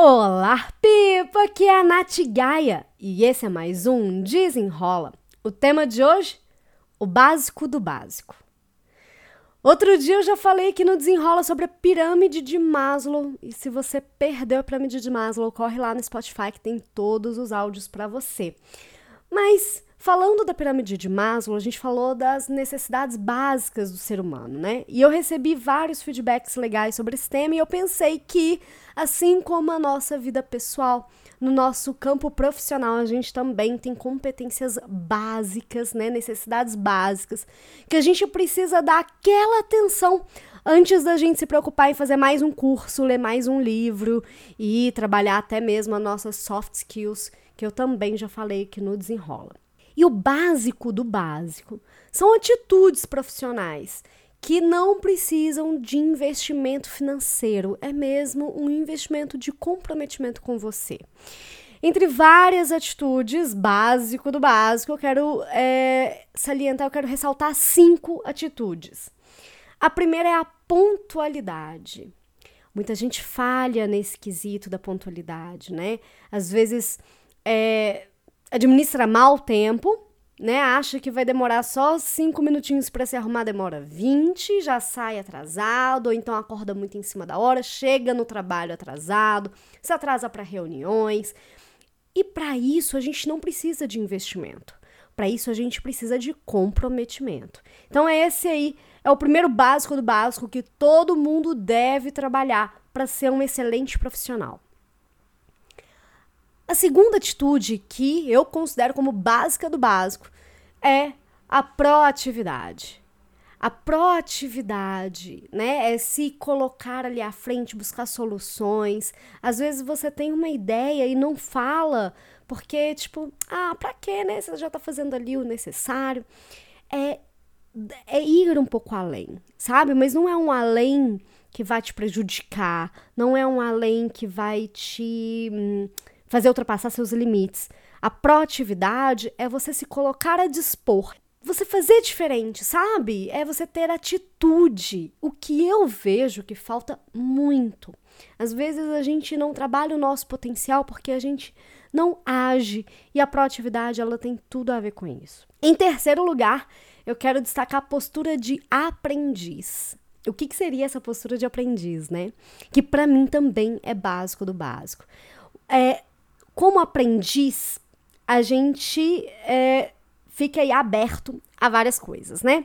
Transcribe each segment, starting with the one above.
Olá, Pipa! Aqui é a Nath Gaia e esse é mais um Desenrola. O tema de hoje? O básico do básico. Outro dia eu já falei aqui no Desenrola sobre a pirâmide de Maslow e se você perdeu a pirâmide de Maslow, corre lá no Spotify que tem todos os áudios para você. Mas Falando da pirâmide de Maslow, a gente falou das necessidades básicas do ser humano, né? E eu recebi vários feedbacks legais sobre esse tema e eu pensei que, assim como a nossa vida pessoal, no nosso campo profissional, a gente também tem competências básicas, né? Necessidades básicas, que a gente precisa dar aquela atenção antes da gente se preocupar em fazer mais um curso, ler mais um livro e trabalhar até mesmo as nossas soft skills, que eu também já falei que no desenrola. E o básico do básico são atitudes profissionais que não precisam de investimento financeiro, é mesmo um investimento de comprometimento com você. Entre várias atitudes, básico do básico, eu quero é, salientar, eu quero ressaltar cinco atitudes. A primeira é a pontualidade. Muita gente falha nesse quesito da pontualidade, né? Às vezes é, administra mal o tempo, né? Acha que vai demorar só cinco minutinhos para se arrumar, demora 20, já sai atrasado, ou então acorda muito em cima da hora, chega no trabalho atrasado, se atrasa para reuniões. E para isso a gente não precisa de investimento. Para isso a gente precisa de comprometimento. Então é esse aí, é o primeiro básico do básico que todo mundo deve trabalhar para ser um excelente profissional. A segunda atitude que eu considero como básica do básico é a proatividade. A proatividade, né, é se colocar ali à frente, buscar soluções. Às vezes você tem uma ideia e não fala, porque, tipo, ah, pra quê, né? Você já tá fazendo ali o necessário. É, é ir um pouco além, sabe? Mas não é um além que vai te prejudicar, não é um além que vai te. Fazer ultrapassar seus limites. A proatividade é você se colocar a dispor. Você fazer diferente, sabe? É você ter atitude. O que eu vejo que falta muito. Às vezes a gente não trabalha o nosso potencial porque a gente não age e a proatividade ela tem tudo a ver com isso. Em terceiro lugar, eu quero destacar a postura de aprendiz. O que, que seria essa postura de aprendiz, né? Que para mim também é básico do básico. É, como aprendiz, a gente é, fica aí aberto a várias coisas, né?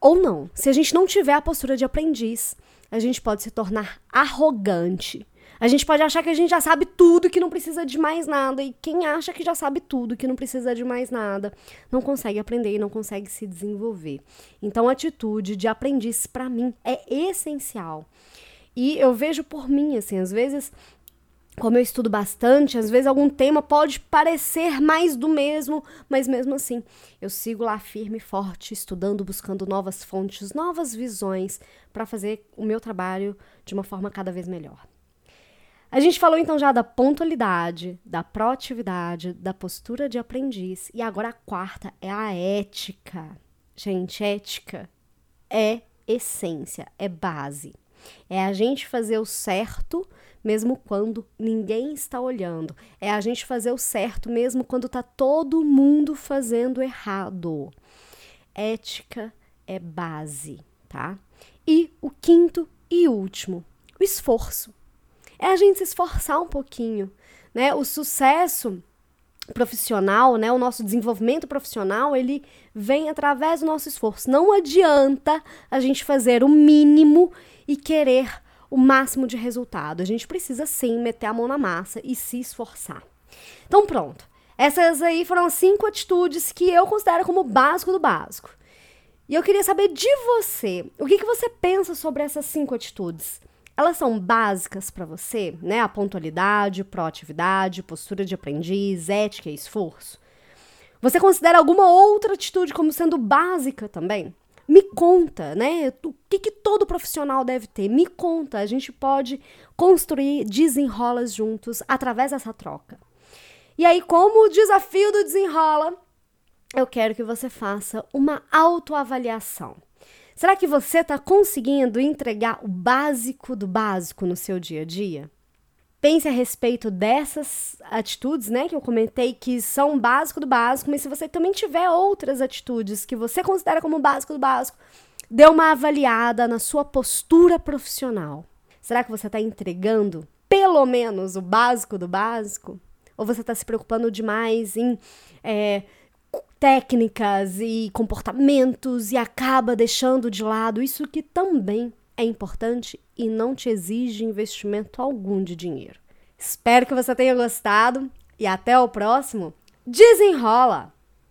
Ou não. Se a gente não tiver a postura de aprendiz, a gente pode se tornar arrogante. A gente pode achar que a gente já sabe tudo, que não precisa de mais nada. E quem acha que já sabe tudo, que não precisa de mais nada, não consegue aprender e não consegue se desenvolver. Então, a atitude de aprendiz, para mim, é essencial. E eu vejo por mim, assim, às vezes como eu estudo bastante, às vezes algum tema pode parecer mais do mesmo, mas mesmo assim eu sigo lá firme e forte, estudando, buscando novas fontes, novas visões para fazer o meu trabalho de uma forma cada vez melhor. A gente falou então já da pontualidade, da proatividade, da postura de aprendiz e agora a quarta é a ética. Gente, ética é essência, é base. É a gente fazer o certo mesmo quando ninguém está olhando. É a gente fazer o certo mesmo quando está todo mundo fazendo errado. Ética é base, tá? E o quinto e último, o esforço. É a gente se esforçar um pouquinho, né? O sucesso profissional, né, o nosso desenvolvimento profissional, ele vem através do nosso esforço. Não adianta a gente fazer o mínimo e querer o máximo de resultado. A gente precisa sim meter a mão na massa e se esforçar. Então, pronto. Essas aí foram cinco atitudes que eu considero como básico do básico. E eu queria saber de você, o que, que você pensa sobre essas cinco atitudes? Elas são básicas para você, né? A pontualidade, proatividade, postura de aprendiz, ética e esforço. Você considera alguma outra atitude como sendo básica também? Me conta, né? O que, que todo profissional deve ter? Me conta. A gente pode construir desenrolas juntos através dessa troca. E aí, como o desafio do desenrola, eu quero que você faça uma autoavaliação. Será que você está conseguindo entregar o básico do básico no seu dia a dia? pense a respeito dessas atitudes, né, que eu comentei que são básico do básico, mas se você também tiver outras atitudes que você considera como básico do básico, dê uma avaliada na sua postura profissional. Será que você está entregando pelo menos o básico do básico? Ou você está se preocupando demais em é, técnicas e comportamentos e acaba deixando de lado isso que também é importante e não te exige investimento algum de dinheiro. Espero que você tenha gostado e até o próximo. Desenrola!